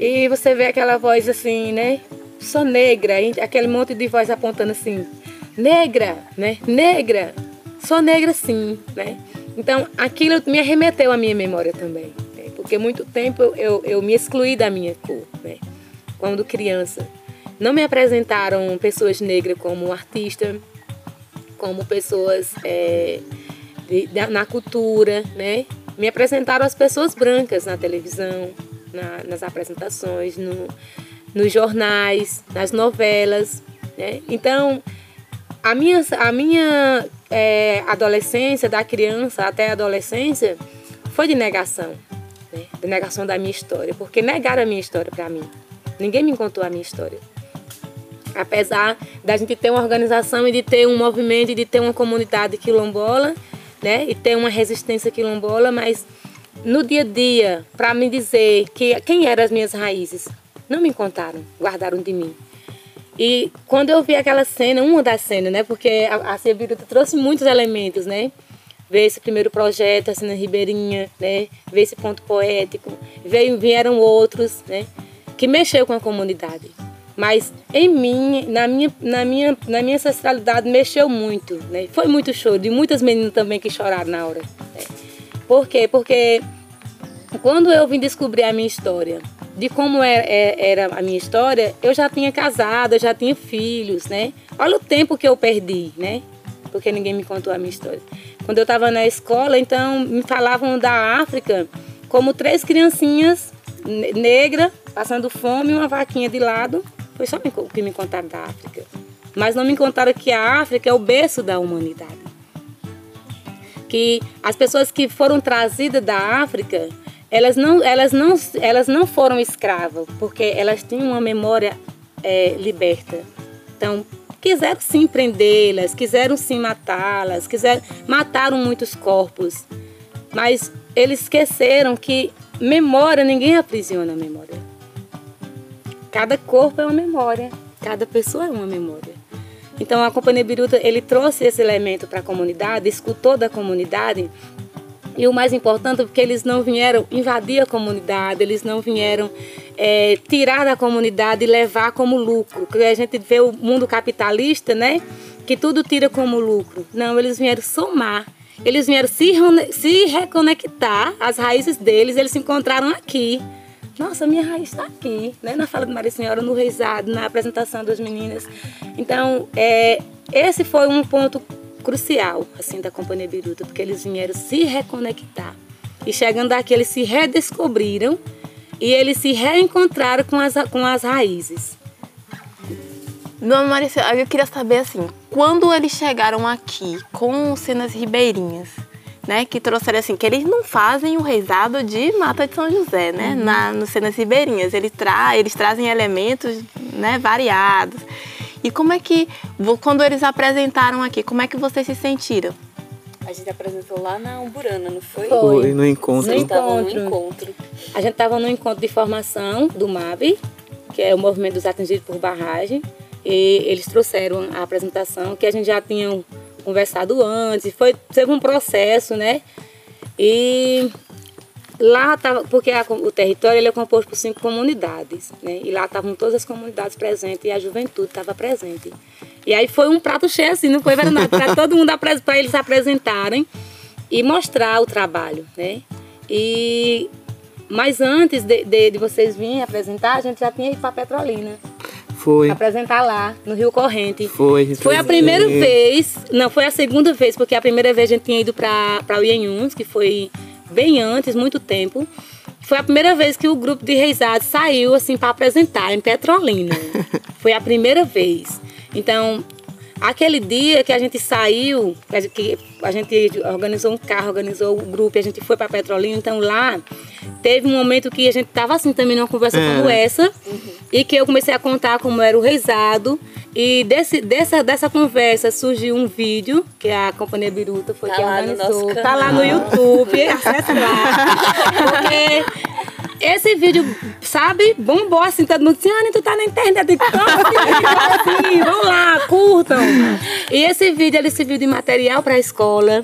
E você vê aquela voz assim, né? Sou negra, aquele monte de voz apontando assim, negra, né? Negra, sou negra sim, né? Então aquilo me arremeteu à minha memória também, né? porque muito tempo eu, eu me excluí da minha cor, né? Quando criança. Não me apresentaram pessoas negras como artista, como pessoas é, de, de, na cultura, né? Me apresentaram as pessoas brancas na televisão, na, nas apresentações, no, nos jornais, nas novelas, né? Então, a minha, a minha é, adolescência, da criança até a adolescência, foi de negação, né? de negação da minha história, porque negaram a minha história para mim. Ninguém me contou a minha história. Apesar da gente ter uma organização e de ter um movimento e de ter uma comunidade quilombola, né? E ter uma resistência quilombola, mas no dia a dia, para me dizer que quem eram as minhas raízes, não me contaram, guardaram de mim. E quando eu vi aquela cena, uma das cenas, né? Porque a, a Cebiruta trouxe muitos elementos, né? Ver esse primeiro projeto, a cena ribeirinha, né? Ver esse ponto poético. Veio, vieram outros, né? Que mexeu com a comunidade. Mas em mim, na minha, na minha, na minha ancestralidade, mexeu muito, né? Foi muito choro, de muitas meninas também que choraram na hora. Né? Por quê? Porque quando eu vim descobrir a minha história, de como era, era, a minha história, eu já tinha casado, eu já tinha filhos, né? Olha o tempo que eu perdi, né? Porque ninguém me contou a minha história. Quando eu estava na escola, então me falavam da África como três criancinhas negras passando fome e uma vaquinha de lado. Foi só o que me contaram da África. Mas não me contaram que a África é o berço da humanidade. Que as pessoas que foram trazidas da África elas não, elas não, elas não foram escravas, porque elas tinham uma memória é, liberta. Então, quiseram sim prendê-las, quiseram sim matá-las, quiseram, mataram muitos corpos, mas eles esqueceram que memória, ninguém aprisiona a memória. Cada corpo é uma memória, cada pessoa é uma memória. Então a Companhia Biruta, ele trouxe esse elemento para a comunidade, escutou da comunidade e o mais importante, porque eles não vieram invadir a comunidade, eles não vieram é, tirar da comunidade e levar como lucro. Porque a gente vê o mundo capitalista, né? Que tudo tira como lucro. Não, eles vieram somar. Eles vieram se, se reconectar às raízes deles, eles se encontraram aqui. Nossa, minha raiz está aqui, né? Na fala de Maria Senhora, no reisado, na apresentação das meninas. Então, é, esse foi um ponto crucial assim da Companhia Biruta, porque eles vieram se reconectar. E chegando aqui, eles se redescobriram e eles se reencontraram com as, com as raízes. Dona Maricel, eu queria saber assim, quando eles chegaram aqui com cenas ribeirinhas, né, que trouxeram assim, que eles não fazem o reisado de Mata de São José, né, uhum. na, no cenas ribeirinhas, eles, tra eles trazem elementos, né, variados. E como é que, quando eles apresentaram aqui, como é que vocês se sentiram? A gente apresentou lá na Umburana, não foi? Foi, no encontro. No encontro. No encontro. A gente estava no encontro de formação do MAB, que é o Movimento dos Atingidos por Barragem. E eles trouxeram a apresentação que a gente já tinha conversado antes. Foi, teve um processo, né? E Lá estava, porque a, o território ele é composto por cinco comunidades, né? E lá estavam todas as comunidades presentes e a juventude estava presente. E aí foi um prato cheio assim, não foi verdade? Para todo mundo, para eles apresentarem e mostrar o trabalho, né? E mas antes de, de, de vocês virem apresentar, a gente já tinha ido para Petrolina. Foi. Apresentar lá, no Rio Corrente. Foi. Foi a primeira vez, não, foi a segunda vez, porque a primeira vez a gente tinha ido para o Ienhuns, que foi bem antes, muito tempo. Foi a primeira vez que o grupo de Reisado saiu assim para apresentar em Petrolina. foi a primeira vez. Então, aquele dia que a gente saiu, que a gente organizou um carro, organizou o um grupo, a gente foi para Petrolina, então lá teve um momento que a gente estava assim também numa conversa é. como essa, uhum. e que eu comecei a contar como era o reisado. E desse, dessa, dessa conversa surgiu um vídeo que a Companhia Biruta foi tá que organizou. Tá lá no YouTube, acessa lá. Porque esse vídeo, sabe, bombou assim, todo mundo assim, Ana, tu tá na internet. Então, assim, vamos lá, curtam. E esse vídeo, ele serviu de material para a escola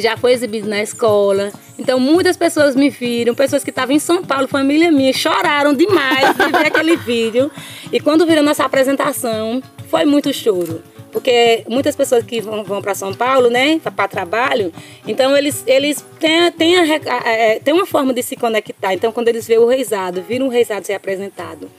já foi exibido na escola. Então muitas pessoas me viram, pessoas que estavam em São Paulo, família minha, choraram demais de ver aquele vídeo. E quando viram nossa apresentação, foi muito choro. Porque muitas pessoas que vão, vão para São Paulo, né, para trabalho, então eles, eles têm, têm, a, é, têm uma forma de se conectar. Então quando eles veem o reizado, viram o reizado ser apresentado,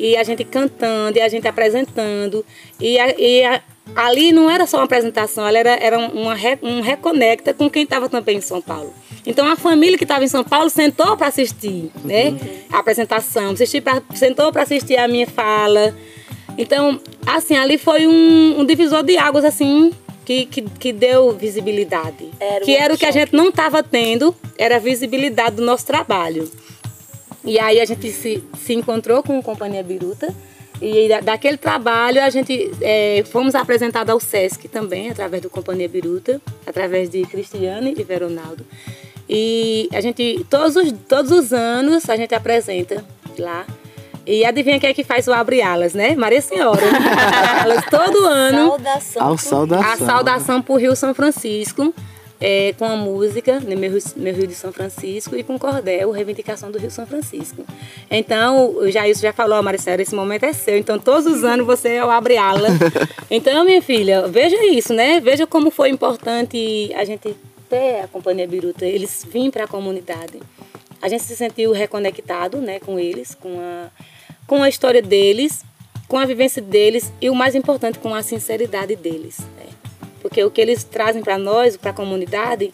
e a gente cantando, e a gente apresentando, e, a, e a, ali não era só uma apresentação, ela era, era uma, um reconecta com quem estava também em São Paulo. Então a família que estava em São Paulo sentou para assistir né, uhum. a apresentação, assistir pra, sentou para assistir a minha fala. Então, assim, ali foi um, um divisor de águas, assim, que, que, que deu visibilidade. Era que era o que a gente não estava tendo, era a visibilidade do nosso trabalho. E aí a gente se, se encontrou com a Companhia Biruta, e daquele trabalho a gente é, fomos apresentados ao SESC também, através do Companhia Biruta, através de Cristiane e Veronaldo. E a gente, todos os, todos os anos, a gente apresenta lá. E adivinha quem é que faz o Abre Alas, né? Maria Senhora. todo ano. Saudação. A saudação. A saudação para o Rio São Francisco é, com a música, né, meu, meu Rio de São Francisco, e com o cordel, Reivindicação do Rio São Francisco. Então, o Jair já falou, Maricela, esse momento é seu, então todos os anos você é o abre-ala. então, minha filha, veja isso, né? Veja como foi importante a gente ter a Companhia Biruta, eles vêm para a comunidade. A gente se sentiu reconectado né, com eles, com a, com a história deles, com a vivência deles e o mais importante, com a sinceridade deles. Né? porque o que eles trazem para nós, para a comunidade,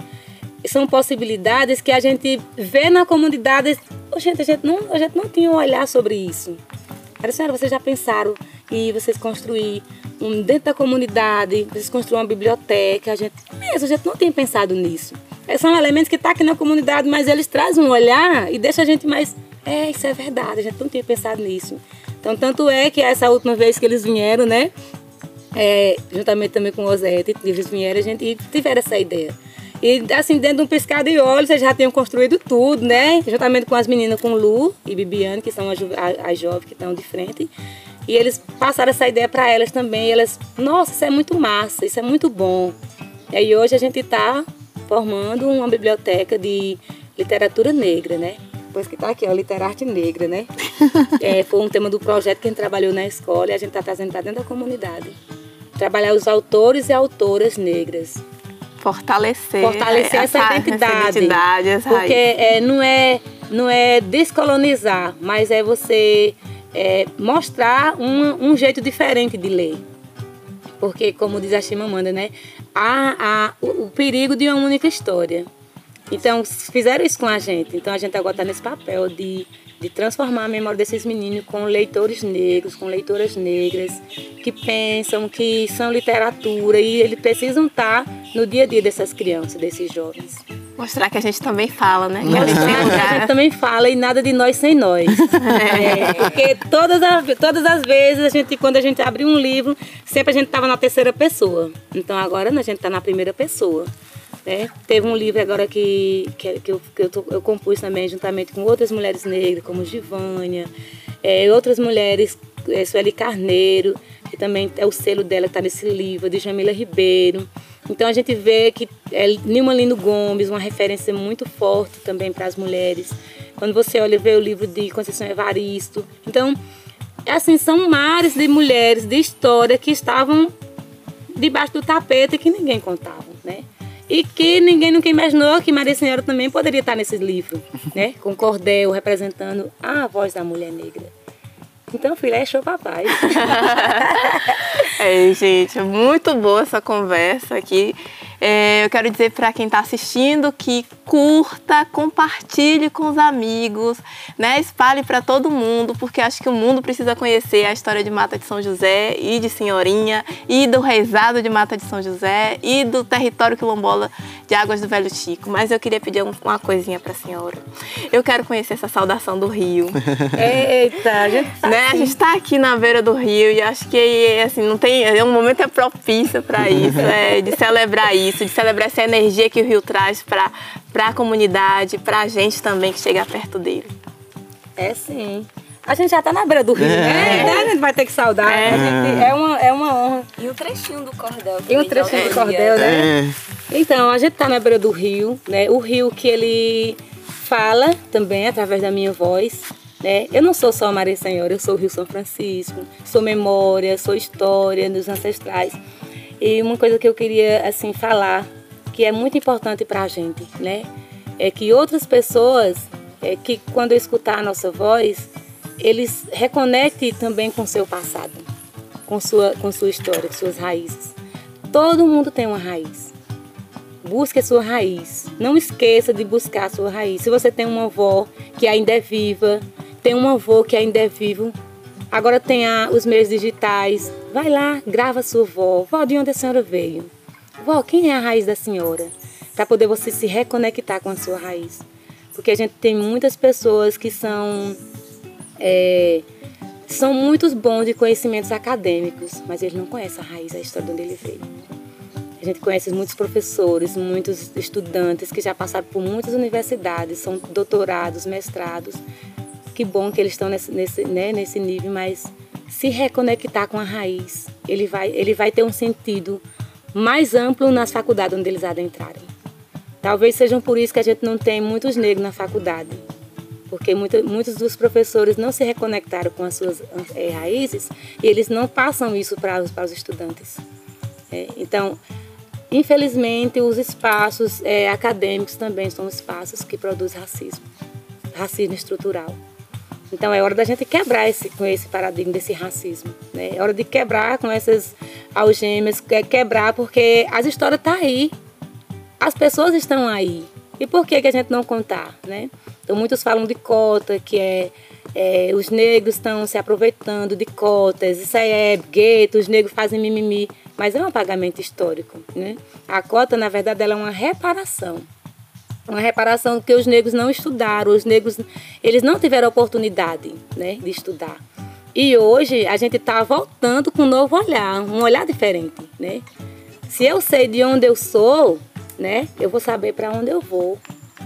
são possibilidades que a gente vê na comunidade. Oh, gente, a gente não, a gente não tinha um olhar sobre isso. Era senhora, vocês já pensaram e vocês construir um, dentro da comunidade, vocês construir uma biblioteca, a gente, mesmo, a gente não tinha pensado nisso. São elementos que estão tá aqui na comunidade, mas eles trazem um olhar e deixam a gente mais, é, isso é verdade, a gente não tinha pensado nisso. Então, tanto é que essa última vez que eles vieram, né, é, juntamente também com o Osete, eles vieram a gente, tiveram essa ideia. E assim, dentro de um piscar de olhos, eles já tinham construído tudo, né? Juntamente com as meninas, com Lu e Bibiane, que são as, as jovens que estão de frente. E eles passaram essa ideia para elas também. Elas, nossa, isso é muito massa, isso é muito bom. E aí hoje a gente está formando uma biblioteca de literatura negra, né? Pois que está aqui, ó, Literarte Negra, né? é, foi um tema do projeto que a gente trabalhou na escola e a gente está trazendo para dentro da comunidade trabalhar os autores e autoras negras. Fortalecer, Fortalecer essa, essa identidade. Essa identidade essa porque é, não, é, não é descolonizar, mas é você é, mostrar um, um jeito diferente de ler. Porque, como diz a Chimamanda, né? Há, há o, o perigo de uma única história. Então, fizeram isso com a gente. Então, a gente agora está nesse papel de de transformar a memória desses meninos com leitores negros, com leitoras negras, que pensam, que são literatura e eles precisam estar no dia a dia dessas crianças, desses jovens. Mostrar que a gente também fala, né? Mostrar que a gente também fala e nada de nós sem nós. É, porque todas as, todas as vezes, a gente, quando a gente abre um livro, sempre a gente estava na terceira pessoa. Então agora a gente está na primeira pessoa. Né? Teve um livro agora que, que, que, eu, que eu, tô, eu, compus também, juntamente com outras mulheres negras, como Givânia, é, outras mulheres, é, Sueli Carneiro, que também é o selo dela que está nesse livro, de Jamila Ribeiro. Então a gente vê que é Nilma Lino Gomes, uma referência muito forte também para as mulheres. Quando você olha vê o livro de Conceição Evaristo. Então, assim, são mares de mulheres de história que estavam debaixo do tapete que ninguém contava, né? E que ninguém nunca imaginou que Maria Senhora também poderia estar nesse livro, né? Com cordel representando a voz da mulher negra. Então, filha, é show papai. é, gente, muito boa essa conversa aqui. É, eu quero dizer para quem está assistindo que curta, compartilhe com os amigos, né? espalhe para todo mundo, porque acho que o mundo precisa conhecer a história de Mata de São José e de Senhorinha, e do reizado de Mata de São José, e do território quilombola de Águas do Velho Chico. Mas eu queria pedir uma coisinha para a senhora. Eu quero conhecer essa saudação do Rio. Eita, a gente está né? assim. tá aqui na beira do rio e acho que assim, não tem, é um momento é propício para isso, é, de celebrar isso isso, de celebrar essa energia que o Rio traz para a comunidade, para a gente também que chega perto dele. É sim. A gente já está na beira do rio, é. né? Então a gente vai ter que saudar. É, gente, é, uma, é uma honra. E o trechinho do cordel. E o trechinho do cordel, né? É. Então, a gente está na beira do rio, né? O rio que ele fala também através da minha voz. Né? Eu não sou só a Maria Senhora, eu sou o Rio São Francisco, sou memória, sou história dos ancestrais. E uma coisa que eu queria assim falar, que é muito importante para a gente, né? É que outras pessoas, é que quando escutar a nossa voz, eles reconectem também com seu passado, com sua, com sua história, suas raízes. Todo mundo tem uma raiz. Busque a sua raiz. Não esqueça de buscar a sua raiz. Se você tem uma avó que ainda é viva, tem um avô que ainda é vivo, Agora tem a, os meios digitais. Vai lá, grava sua vó. Vó, de onde a senhora veio? Vó, quem é a raiz da senhora? Para poder você se reconectar com a sua raiz. Porque a gente tem muitas pessoas que são. É, são muitos bons de conhecimentos acadêmicos, mas eles não conhecem a raiz, a história de onde ele veio. A gente conhece muitos professores, muitos estudantes que já passaram por muitas universidades, são doutorados, mestrados, que bom que eles estão nesse, nesse, né, nesse nível, mas se reconectar com a raiz, ele vai, ele vai ter um sentido mais amplo nas faculdades onde eles adentrarem. Talvez sejam por isso que a gente não tem muitos negros na faculdade, porque muito, muitos dos professores não se reconectaram com as suas é, raízes e eles não passam isso para os, para os estudantes. É, então, infelizmente, os espaços é, acadêmicos também são espaços que produzem racismo, racismo estrutural. Então é hora da gente quebrar esse, com esse paradigma desse racismo. Né? É hora de quebrar com essas algemas, é quebrar porque as histórias estão tá aí. As pessoas estão aí. E por que, que a gente não contar? Né? Então muitos falam de cota, que é, é os negros estão se aproveitando de cotas, isso aí é gueto, os negros fazem mimimi. Mas é um pagamento histórico. Né? A cota, na verdade, ela é uma reparação uma reparação que os negros não estudaram, os negros eles não tiveram oportunidade né, de estudar. E hoje a gente está voltando com um novo olhar, um olhar diferente. Né? Se eu sei de onde eu sou, né, eu vou saber para onde eu vou.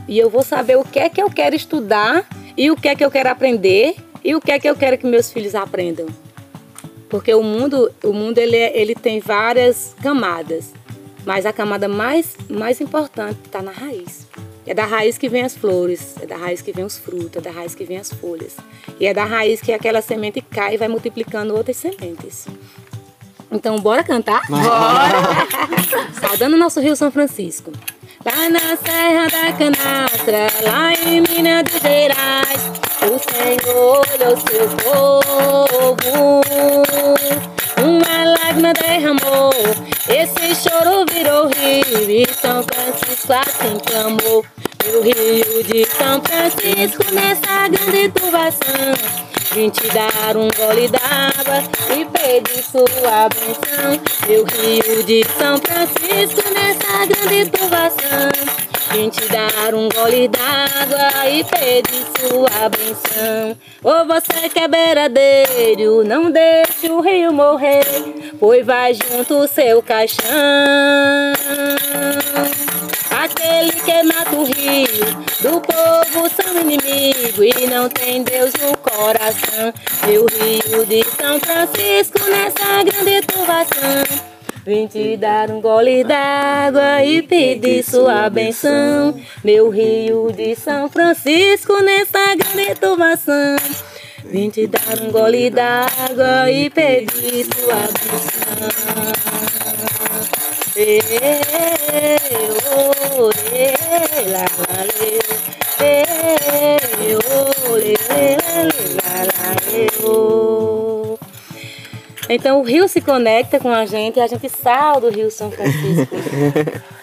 E eu vou saber o que é que eu quero estudar e o que é que eu quero aprender e o que é que eu quero que meus filhos aprendam. Porque o mundo, o mundo ele, ele tem várias camadas, mas a camada mais, mais importante está na raiz. É da raiz que vem as flores, é da raiz que vem os frutos, é da raiz que vem as folhas. E é da raiz que aquela semente cai e vai multiplicando outras sementes. Então, bora cantar? Bora! Saudando o nosso Rio São Francisco. Lá na Serra da Canastra, lá em Minas Gerais, o Senhor olhou seu povo. Uma lágrima derramou, esse choro virou rio e São Francisco assim clamou. E o rio de São Francisco nessa grande turbação. Vim te dar um gole d'água e pedir sua benção. Meu rio de São Francisco nessa grande turbação Vim te dar um gole d'água e pedir sua benção Ou você que é beiradeiro, não deixe o rio morrer Pois vai junto o seu caixão Aquele que mata o rio, do povo são inimigo e não tem Deus no coração. Meu rio de São Francisco nessa grande turbação. Vim te dar um gole d'água e pedir sua benção. Meu rio de São Francisco nessa grande turbação. Vim te dar um gole d'água e pedir tua benção. Lê, lá, lá, lê, ô. Então o rio se conecta com a gente e a gente sai do rio São Francisco.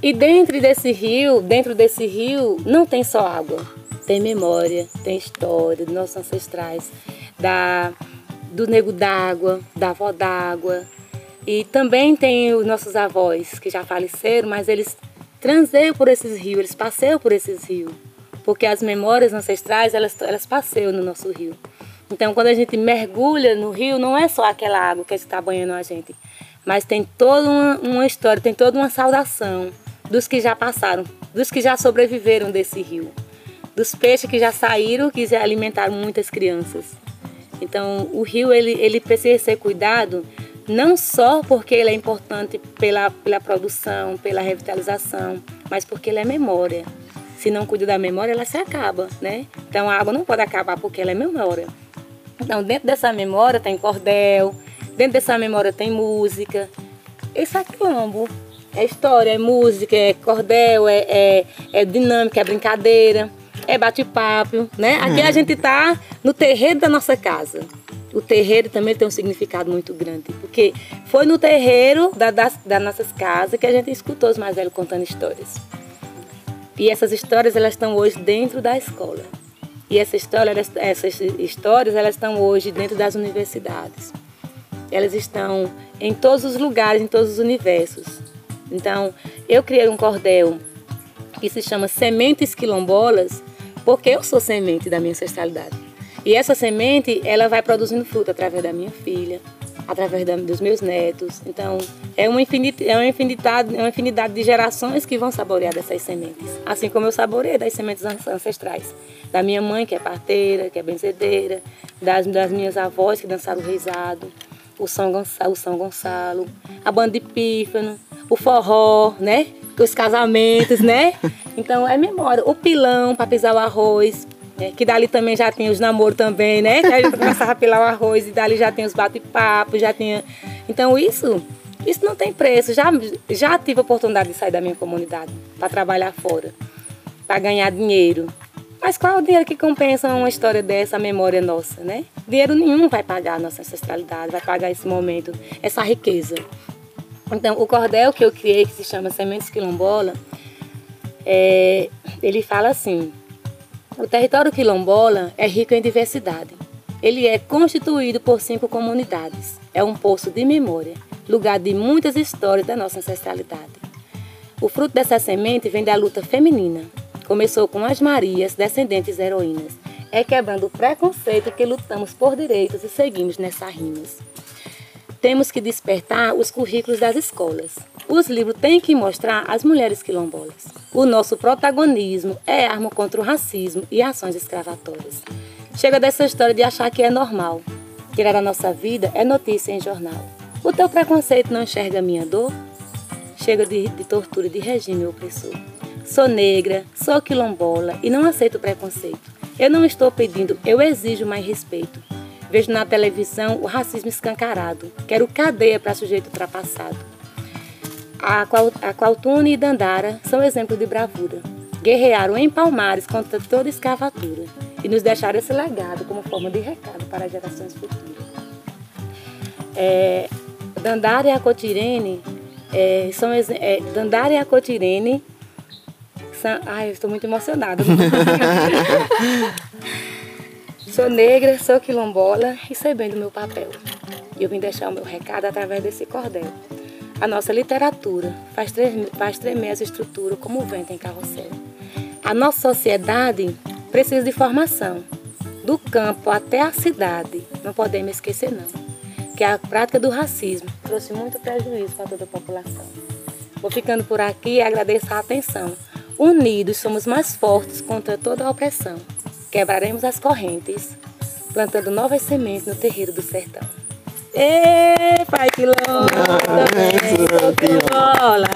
E dentro desse rio, dentro desse rio, não tem só água. Tem memória, tem história dos nossos ancestrais, da, do nego d'água, da avó d'água. E também tem os nossos avós, que já faleceram, mas eles transeiam por esses rios, eles passeiam por esses rios. Porque as memórias ancestrais, elas, elas passeiam no nosso rio. Então, quando a gente mergulha no rio, não é só aquela água que está banhando a gente, mas tem toda uma, uma história, tem toda uma saudação dos que já passaram, dos que já sobreviveram desse rio, dos peixes que já saíram, que já alimentaram muitas crianças. Então, o rio ele, ele precisa ser cuidado não só porque ele é importante pela, pela produção, pela revitalização, mas porque ele é memória. Se não cuida da memória, ela se acaba, né? Então, a água não pode acabar porque ela é memória. Então, dentro dessa memória tem cordel, dentro dessa memória tem música. Esse é quilombo. É história, é música, é cordel, é, é, é dinâmica, é brincadeira, é bate-papo, né? Aqui a gente tá no terreiro da nossa casa. O terreiro também tem um significado muito grande, porque foi no terreiro da, das, das nossas casas que a gente escutou os mais velhos contando histórias. E essas histórias elas estão hoje dentro da escola. E essa história, essas histórias elas estão hoje dentro das universidades. Elas estão em todos os lugares, em todos os universos. Então, eu criei um cordel que se chama Sementes Quilombolas, porque eu sou semente da minha ancestralidade. E essa semente, ela vai produzindo fruto através da minha filha, através dos meus netos. Então, é uma, infinidade, é, uma infinidade, é uma infinidade de gerações que vão saborear dessas sementes. Assim como eu saboreei das sementes ancestrais. Da minha mãe, que é parteira, que é benzedeira, das, das minhas avós que dançaram o reizado, o São Gonçalo, o São Gonçalo a banda de pífano, o forró, né? Os casamentos, né? Então é memória. O pilão para pisar o arroz, né? que dali também já tinha os namoros também, né? Que a gente começava a pilar o arroz e dali já tem os bate-papos, já tinha. Então isso, isso não tem preço. Já, já tive a oportunidade de sair da minha comunidade para trabalhar fora, para ganhar dinheiro. Mas qual é o dinheiro que compensa uma história dessa, a memória nossa, né? Dinheiro nenhum vai pagar a nossa ancestralidade, vai pagar esse momento, essa riqueza. Então, o cordel que eu criei, que se chama Sementes Quilombola, é, ele fala assim: o território quilombola é rico em diversidade. Ele é constituído por cinco comunidades. É um poço de memória, lugar de muitas histórias da nossa ancestralidade. O fruto dessa semente vem da luta feminina. Começou com as Marias, descendentes heroínas. É quebrando o preconceito que lutamos por direitos e seguimos nessas rimas. Temos que despertar os currículos das escolas. Os livros têm que mostrar as mulheres quilombolas. O nosso protagonismo é arma contra o racismo e ações escravatórias. Chega dessa história de achar que é normal. Tirar a nossa vida é notícia em jornal. O teu preconceito não enxerga minha dor? Chega de, de tortura e de regime opressor. Sou negra, sou quilombola e não aceito preconceito. Eu não estou pedindo, eu exijo mais respeito. Vejo na televisão o racismo escancarado. Quero cadeia para sujeito ultrapassado. A, a Qualtune e Dandara são exemplos de bravura. Guerrearam em Palmares contra toda escravatura e nos deixaram esse legado como forma de recado para gerações futuras. É, Dandara e a Cotirene é, são é, Dandara e a Cotirene são, ai, eu estou muito emocionada. Sou negra, sou quilombola e sei bem do meu papel. E eu vim deixar o meu recado através desse cordel. A nossa literatura faz tremer, faz tremer as estruturas como o vento em carrossel. A nossa sociedade precisa de formação. Do campo até a cidade, não podemos esquecer não, que a prática do racismo trouxe muito prejuízo para toda a população. Vou ficando por aqui e agradeço a atenção. Unidos somos mais fortes contra toda a opressão. Quebraremos as correntes, plantando novas sementes no terreiro do sertão. Ê, Pai Quilombo, Quilombola.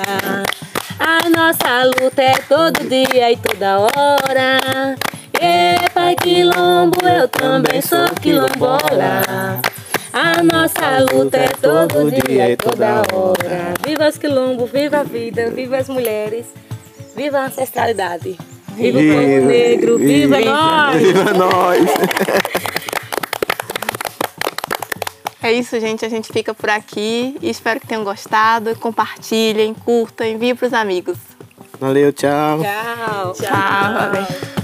A nossa luta é todo dia e toda hora. Ê, Pai é quilombo, eu também sou quilombola. A nossa luta é todo dia e toda hora. Viva os quilombos, viva a vida, viva as mulheres, viva a ancestralidade. Viva o povo negro, viva, viva. nós! Viva nós! É isso, gente. A gente fica por aqui. E espero que tenham gostado. Compartilhem, curtam, enviem para os amigos. Valeu, tchau. Tchau! Tchau. valeu.